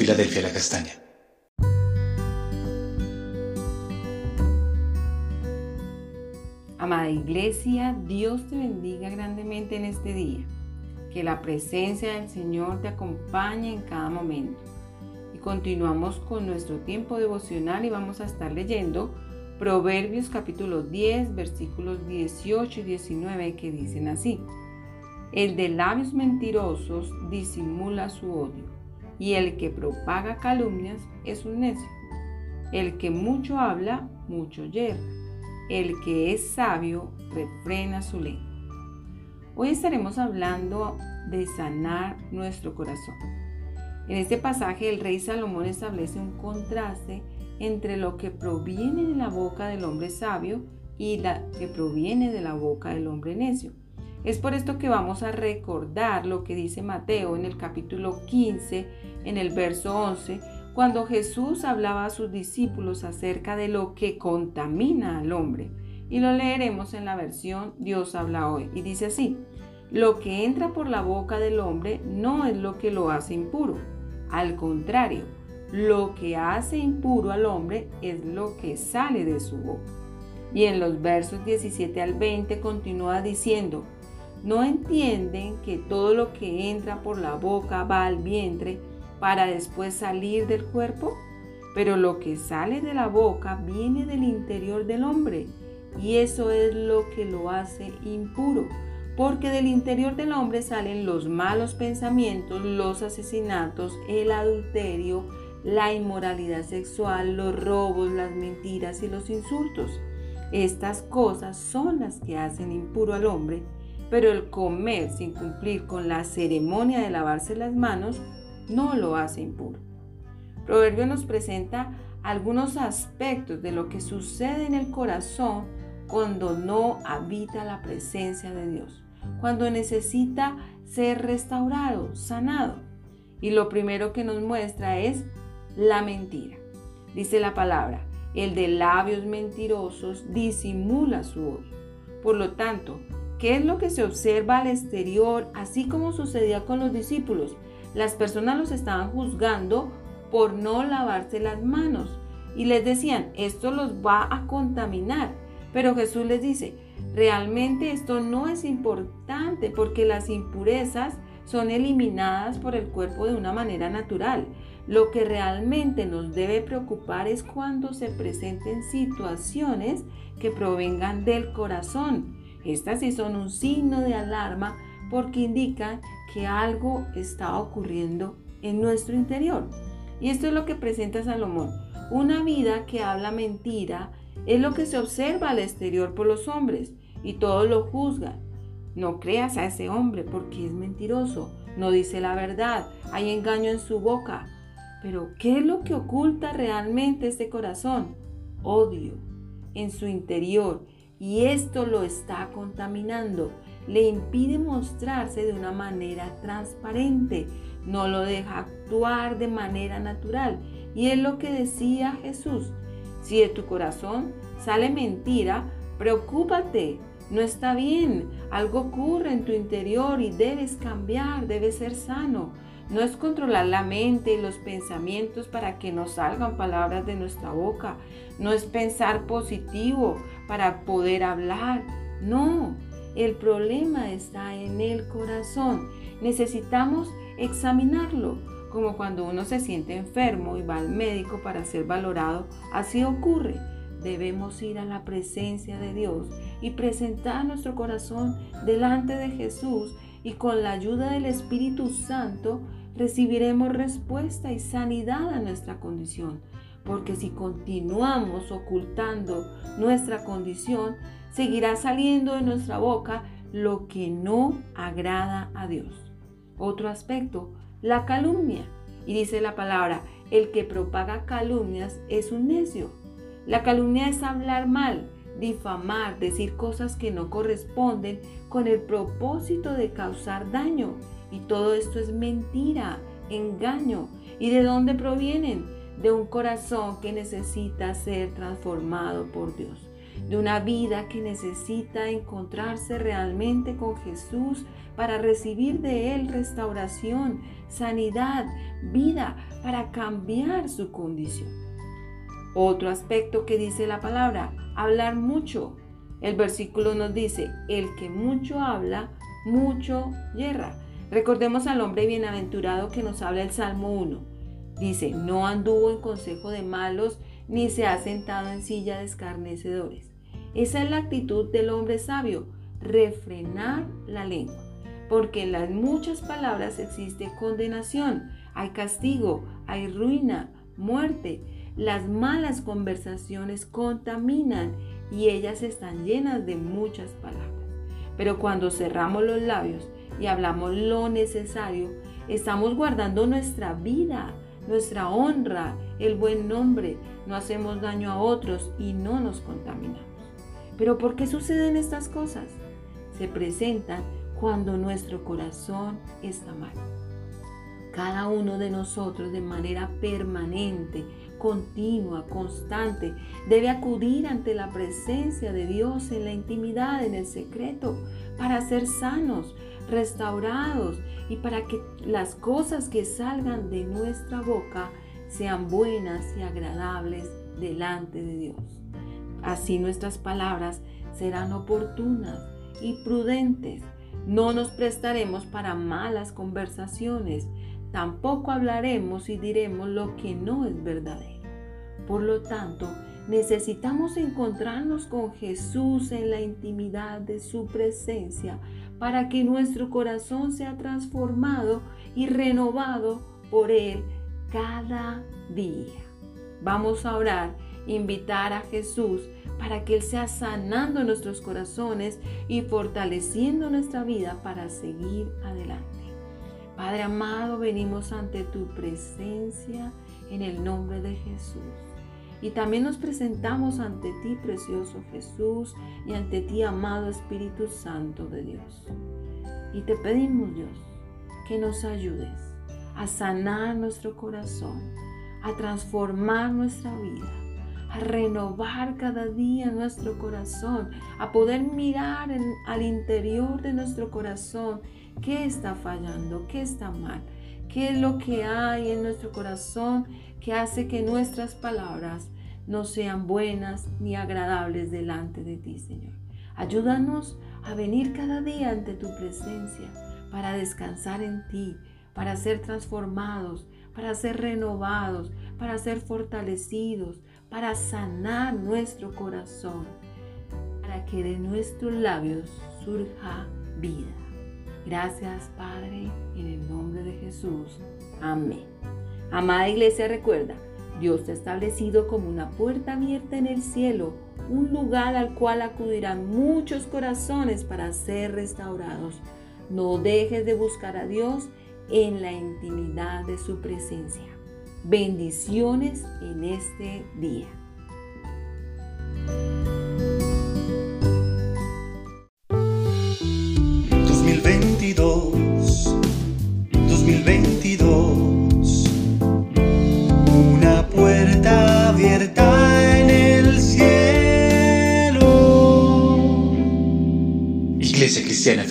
Filadelfia, la Castaña. Amada Iglesia, Dios te bendiga grandemente en este día. Que la presencia del Señor te acompañe en cada momento. Y continuamos con nuestro tiempo devocional y vamos a estar leyendo Proverbios capítulo 10, versículos 18 y 19 que dicen así. El de labios mentirosos disimula su odio, y el que propaga calumnias es un necio. El que mucho habla, mucho yerra. El que es sabio, refrena su lengua. Hoy estaremos hablando de sanar nuestro corazón. En este pasaje el rey Salomón establece un contraste entre lo que proviene de la boca del hombre sabio y la que proviene de la boca del hombre necio. Es por esto que vamos a recordar lo que dice Mateo en el capítulo 15, en el verso 11, cuando Jesús hablaba a sus discípulos acerca de lo que contamina al hombre. Y lo leeremos en la versión Dios habla hoy. Y dice así, lo que entra por la boca del hombre no es lo que lo hace impuro. Al contrario, lo que hace impuro al hombre es lo que sale de su boca. Y en los versos 17 al 20 continúa diciendo, ¿No entienden que todo lo que entra por la boca va al vientre para después salir del cuerpo? Pero lo que sale de la boca viene del interior del hombre y eso es lo que lo hace impuro. Porque del interior del hombre salen los malos pensamientos, los asesinatos, el adulterio, la inmoralidad sexual, los robos, las mentiras y los insultos. Estas cosas son las que hacen impuro al hombre pero el comer sin cumplir con la ceremonia de lavarse las manos no lo hace impuro. Proverbio nos presenta algunos aspectos de lo que sucede en el corazón cuando no habita la presencia de Dios, cuando necesita ser restaurado, sanado. Y lo primero que nos muestra es la mentira. Dice la palabra, el de labios mentirosos disimula su odio. Por lo tanto, ¿Qué es lo que se observa al exterior, así como sucedía con los discípulos? Las personas los estaban juzgando por no lavarse las manos y les decían, esto los va a contaminar. Pero Jesús les dice, realmente esto no es importante porque las impurezas son eliminadas por el cuerpo de una manera natural. Lo que realmente nos debe preocupar es cuando se presenten situaciones que provengan del corazón estas sí son un signo de alarma porque indican que algo está ocurriendo en nuestro interior. Y esto es lo que presenta Salomón. Una vida que habla mentira es lo que se observa al exterior por los hombres y todos lo juzgan. No creas a ese hombre porque es mentiroso, no dice la verdad, hay engaño en su boca. Pero ¿qué es lo que oculta realmente este corazón? Odio en su interior y esto lo está contaminando. Le impide mostrarse de una manera transparente, no lo deja actuar de manera natural. Y es lo que decía Jesús. Si de tu corazón sale mentira, preocúpate, no está bien, algo ocurre en tu interior y debes cambiar, debes ser sano. No es controlar la mente y los pensamientos para que no salgan palabras de nuestra boca. No es pensar positivo para poder hablar. No, el problema está en el corazón. Necesitamos examinarlo, como cuando uno se siente enfermo y va al médico para ser valorado. Así ocurre. Debemos ir a la presencia de Dios y presentar nuestro corazón delante de Jesús y con la ayuda del Espíritu Santo recibiremos respuesta y sanidad a nuestra condición. Porque si continuamos ocultando nuestra condición, seguirá saliendo de nuestra boca lo que no agrada a Dios. Otro aspecto, la calumnia. Y dice la palabra, el que propaga calumnias es un necio. La calumnia es hablar mal, difamar, decir cosas que no corresponden con el propósito de causar daño. Y todo esto es mentira, engaño. ¿Y de dónde provienen? De un corazón que necesita ser transformado por Dios. de una vida que necesita encontrarse realmente con Jesús para recibir de Él restauración, sanidad, vida, para cambiar su condición. Otro aspecto que dice la palabra, hablar mucho. El versículo nos dice, el que mucho habla, mucho yerra. Recordemos al hombre bienaventurado que nos habla el Salmo 1. Dice, no anduvo en consejo de malos, ni se ha sentado en silla de escarnecedores. Esa es la actitud del hombre sabio, refrenar la lengua, porque en las muchas palabras existe condenación, hay castigo, hay ruina, muerte. Las malas conversaciones contaminan y ellas están llenas de muchas palabras. Pero cuando cerramos los labios y hablamos lo necesario, estamos guardando nuestra vida, nuestra honra, el buen nombre, no hacemos daño a otros y no nos contaminamos. Pero ¿por qué suceden estas cosas? Se presentan cuando nuestro corazón está mal. Cada uno de nosotros de manera permanente, continua, constante, debe acudir ante la presencia de Dios en la intimidad, en el secreto, para ser sanos, restaurados y para que las cosas que salgan de nuestra boca sean buenas y agradables delante de Dios. Así nuestras palabras serán oportunas y prudentes. No nos prestaremos para malas conversaciones. Tampoco hablaremos y diremos lo que no es verdadero. Por lo tanto, necesitamos encontrarnos con Jesús en la intimidad de su presencia para que nuestro corazón sea transformado y renovado por Él cada día. Vamos a orar, invitar a Jesús para que Él sea sanando nuestros corazones y fortaleciendo nuestra vida para seguir adelante. Padre amado, venimos ante tu presencia en el nombre de Jesús. Y también nos presentamos ante ti, precioso Jesús, y ante ti, amado Espíritu Santo de Dios. Y te pedimos, Dios, que nos ayudes a sanar nuestro corazón, a transformar nuestra vida, a renovar cada día nuestro corazón, a poder mirar al interior de nuestro corazón qué está fallando, qué está mal, qué es lo que hay en nuestro corazón que hace que nuestras palabras no sean buenas ni agradables delante de ti, Señor. Ayúdanos a venir cada día ante tu presencia para descansar en ti, para ser transformados, para ser renovados, para ser fortalecidos, para sanar nuestro corazón, para que de nuestros labios surja vida. Gracias Padre, en el nombre de Jesús. Amén. Amada iglesia, recuerda, Dios te ha establecido como una puerta abierta en el cielo, un lugar al cual acudirán muchos corazones para ser restaurados. No dejes de buscar a Dios en la intimidad de su presencia. Bendiciones en este día.